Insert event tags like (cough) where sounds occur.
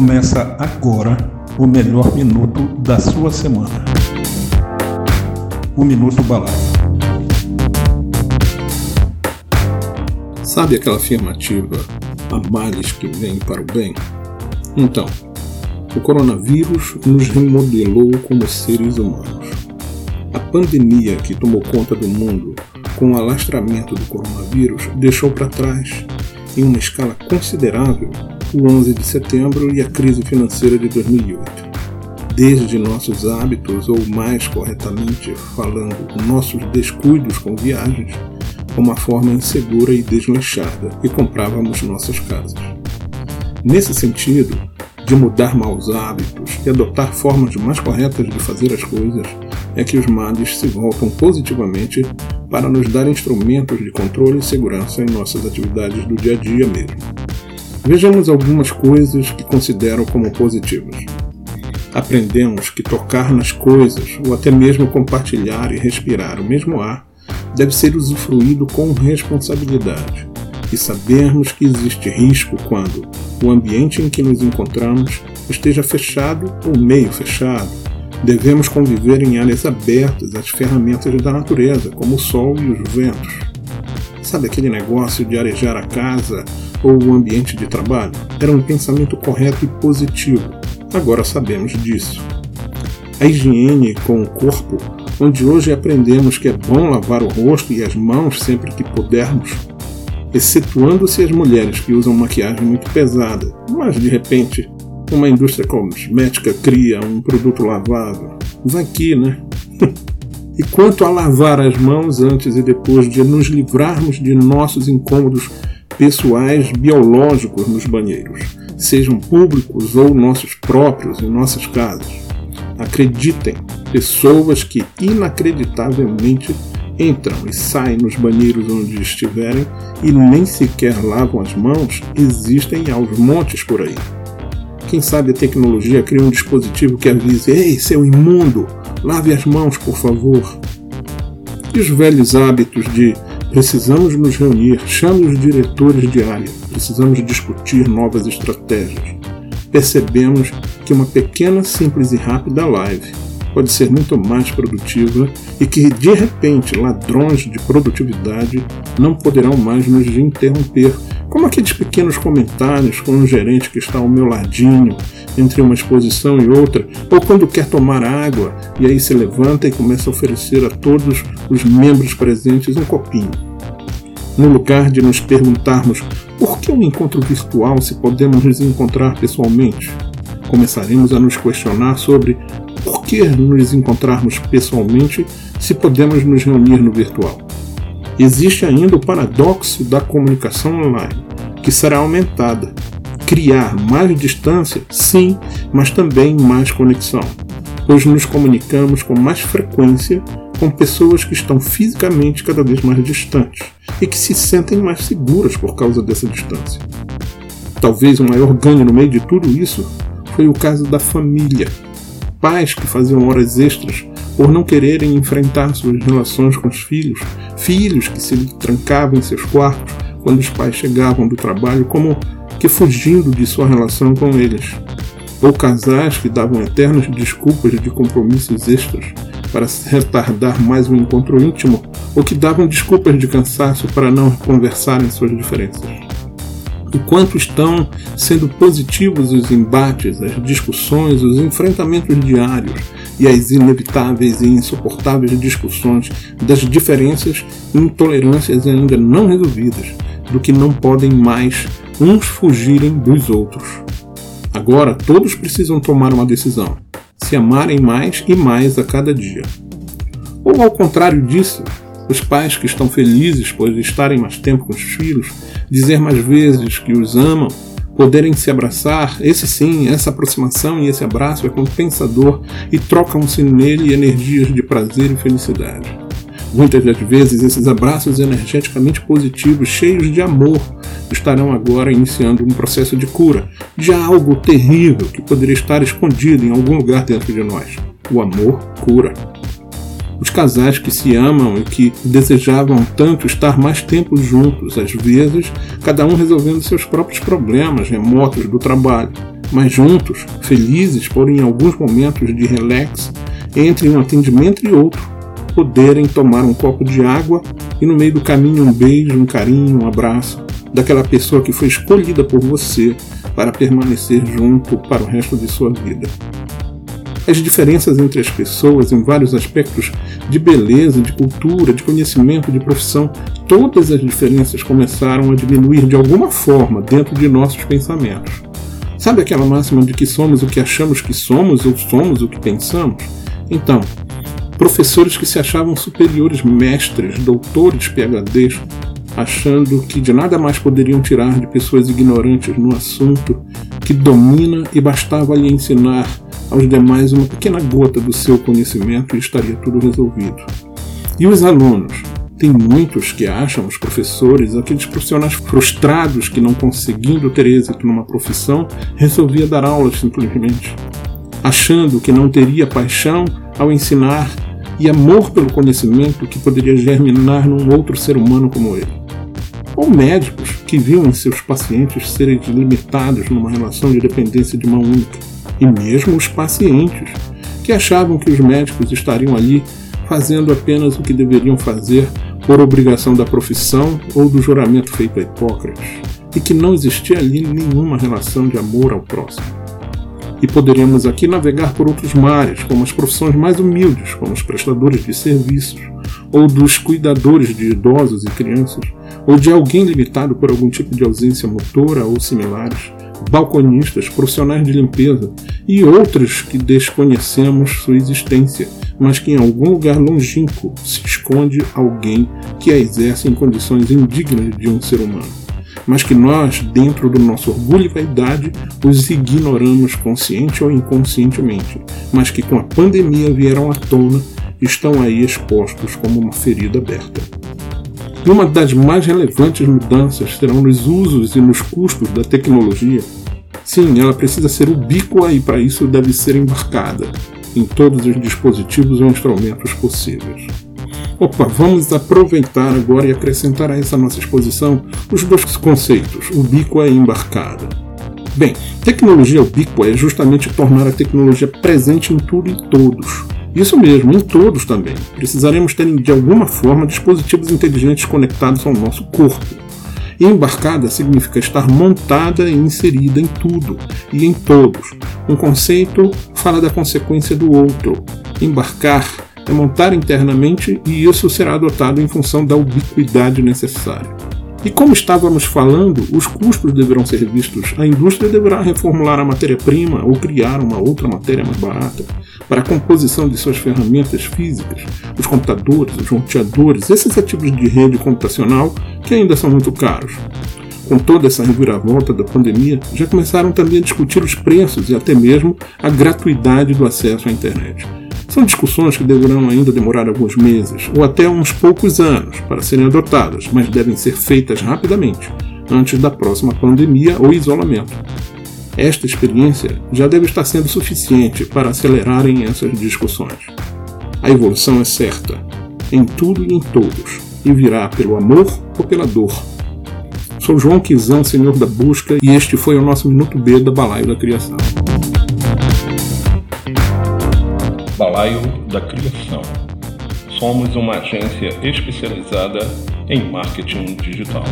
Começa agora o melhor minuto da sua semana. O Minuto Balada. Sabe aquela afirmativa, há males que vêm para o bem? Então, o coronavírus nos remodelou como seres humanos. A pandemia que tomou conta do mundo com o alastramento do coronavírus deixou para trás, em uma escala considerável, o 11 de setembro e a crise financeira de 2008. Desde nossos hábitos, ou mais corretamente falando, nossos descuidos com viagens, uma forma insegura e desleixada que comprávamos nossas casas. Nesse sentido, de mudar maus hábitos e adotar formas mais corretas de fazer as coisas, é que os MADs se voltam positivamente para nos dar instrumentos de controle e segurança em nossas atividades do dia a dia mesmo. Vejamos algumas coisas que considero como positivas. Aprendemos que tocar nas coisas, ou até mesmo compartilhar e respirar o mesmo ar, deve ser usufruído com responsabilidade. E sabermos que existe risco quando o ambiente em que nos encontramos esteja fechado ou meio fechado. Devemos conviver em áreas abertas às ferramentas da natureza, como o sol e os ventos. Sabe aquele negócio de arejar a casa ou o ambiente de trabalho era um pensamento correto e positivo. Agora sabemos disso. A higiene com o corpo, onde hoje aprendemos que é bom lavar o rosto e as mãos sempre que pudermos, excetuando-se as mulheres que usam maquiagem muito pesada, mas de repente uma indústria cosmética cria um produto lavável. Vai aqui, né? (laughs) e quanto a lavar as mãos antes e depois de nos livrarmos de nossos incômodos pessoais biológicos nos banheiros, sejam públicos ou nossos próprios em nossas casas. Acreditem, pessoas que inacreditavelmente entram e saem nos banheiros onde estiverem e nem sequer lavam as mãos existem aos montes por aí. Quem sabe a tecnologia cria um dispositivo que avise: Ei, seu imundo, lave as mãos, por favor. E os velhos hábitos de Precisamos nos reunir, chame os diretores de área, precisamos discutir novas estratégias. Percebemos que uma pequena, simples e rápida live pode ser muito mais produtiva e que, de repente, ladrões de produtividade não poderão mais nos interromper, como aqueles pequenos comentários com um gerente que está ao meu ladinho, entre uma exposição e outra, ou quando quer tomar água e aí se levanta e começa a oferecer a todos os membros presentes um copinho. No lugar de nos perguntarmos por que um encontro virtual se podemos nos encontrar pessoalmente, começaremos a nos questionar sobre que nos encontrarmos pessoalmente se podemos nos reunir no virtual. Existe ainda o paradoxo da comunicação online, que será aumentada. Criar mais distância, sim, mas também mais conexão, pois nos comunicamos com mais frequência com pessoas que estão fisicamente cada vez mais distantes e que se sentem mais seguras por causa dessa distância. Talvez o maior ganho no meio de tudo isso foi o caso da família. Pais que faziam horas extras por não quererem enfrentar suas relações com os filhos, filhos que se trancavam em seus quartos quando os pais chegavam do trabalho, como que fugindo de sua relação com eles, ou casais que davam eternas desculpas de compromissos extras para retardar mais um encontro íntimo, ou que davam desculpas de cansaço para não conversarem suas diferenças o quanto estão sendo positivos os embates, as discussões, os enfrentamentos diários e as inevitáveis e insuportáveis discussões das diferenças e intolerâncias ainda não resolvidas, do que não podem mais uns fugirem dos outros. Agora todos precisam tomar uma decisão: se amarem mais e mais a cada dia. Ou ao contrário disso, os pais que estão felizes por estarem mais tempo com os filhos, dizer mais vezes que os amam, poderem se abraçar, esse sim, essa aproximação e esse abraço é compensador e trocam-se nele energias de prazer e felicidade. Muitas das vezes, esses abraços energeticamente positivos, cheios de amor, estarão agora iniciando um processo de cura de algo terrível que poderia estar escondido em algum lugar dentro de nós. O amor cura. Os casais que se amam e que desejavam tanto estar mais tempo juntos, às vezes, cada um resolvendo seus próprios problemas remotos do trabalho, mas juntos, felizes por em alguns momentos de relax, entre um atendimento e outro, poderem tomar um copo de água e no meio do caminho um beijo, um carinho, um abraço daquela pessoa que foi escolhida por você para permanecer junto para o resto de sua vida. As diferenças entre as pessoas em vários aspectos de beleza, de cultura, de conhecimento, de profissão, todas as diferenças começaram a diminuir de alguma forma dentro de nossos pensamentos. Sabe aquela máxima de que somos o que achamos que somos ou somos o que pensamos? Então, professores que se achavam superiores, mestres, doutores, PhDs, achando que de nada mais poderiam tirar de pessoas ignorantes no assunto que domina e bastava lhe ensinar aos demais uma pequena gota do seu conhecimento e estaria tudo resolvido. E os alunos, tem muitos que acham, os professores, aqueles profissionais frustrados que não conseguindo ter êxito numa profissão, resolvia dar aulas simplesmente, achando que não teria paixão ao ensinar e amor pelo conhecimento que poderia germinar num outro ser humano como ele. Ou médicos que viam em seus pacientes serem limitados numa relação de dependência de mão única, e mesmo os pacientes que achavam que os médicos estariam ali fazendo apenas o que deveriam fazer por obrigação da profissão ou do juramento feito a Hipócrates, e que não existia ali nenhuma relação de amor ao próximo. E poderíamos aqui navegar por outros mares, como as profissões mais humildes, como os prestadores de serviços, ou dos cuidadores de idosos e crianças, ou de alguém limitado por algum tipo de ausência motora ou similares, balconistas, profissionais de limpeza e outros que desconhecemos sua existência mas que em algum lugar longínquo se esconde alguém que a exerce em condições indignas de um ser humano, mas que nós, dentro do nosso orgulho e vaidade, os ignoramos consciente ou inconscientemente, mas que com a pandemia vieram à tona e estão aí expostos como uma ferida aberta. E uma das mais relevantes mudanças serão nos usos e nos custos da tecnologia. Sim, ela precisa ser ubíqua e para isso deve ser embarcada em todos os dispositivos ou instrumentos possíveis. Opa, vamos aproveitar agora e acrescentar a essa nossa exposição os dois conceitos, ubíqua e embarcada. Bem, tecnologia ubíqua é justamente tornar a tecnologia presente em tudo e todos. Isso mesmo, em todos também. Precisaremos ter de alguma forma dispositivos inteligentes conectados ao nosso corpo Embarcada significa estar montada e inserida em tudo e em todos. Um conceito fala da consequência do outro. Embarcar é montar internamente e isso será adotado em função da ubiquidade necessária. E como estávamos falando, os custos deverão ser vistos. A indústria deverá reformular a matéria-prima ou criar uma outra matéria mais barata para a composição de suas ferramentas físicas, os computadores, os roteadores, esses ativos de rede computacional que ainda são muito caros. Com toda essa reviravolta da pandemia, já começaram também a discutir os preços e até mesmo a gratuidade do acesso à internet. São discussões que deverão ainda demorar alguns meses ou até uns poucos anos para serem adotadas, mas devem ser feitas rapidamente, antes da próxima pandemia ou isolamento. Esta experiência já deve estar sendo suficiente para acelerarem essas discussões. A evolução é certa, em tudo e em todos, e virá pelo amor ou pela dor. Sou João Quizão, Senhor da Busca, e este foi o nosso Minuto B da Balaio da Criação. Balaio da Criação. Somos uma agência especializada em marketing digital.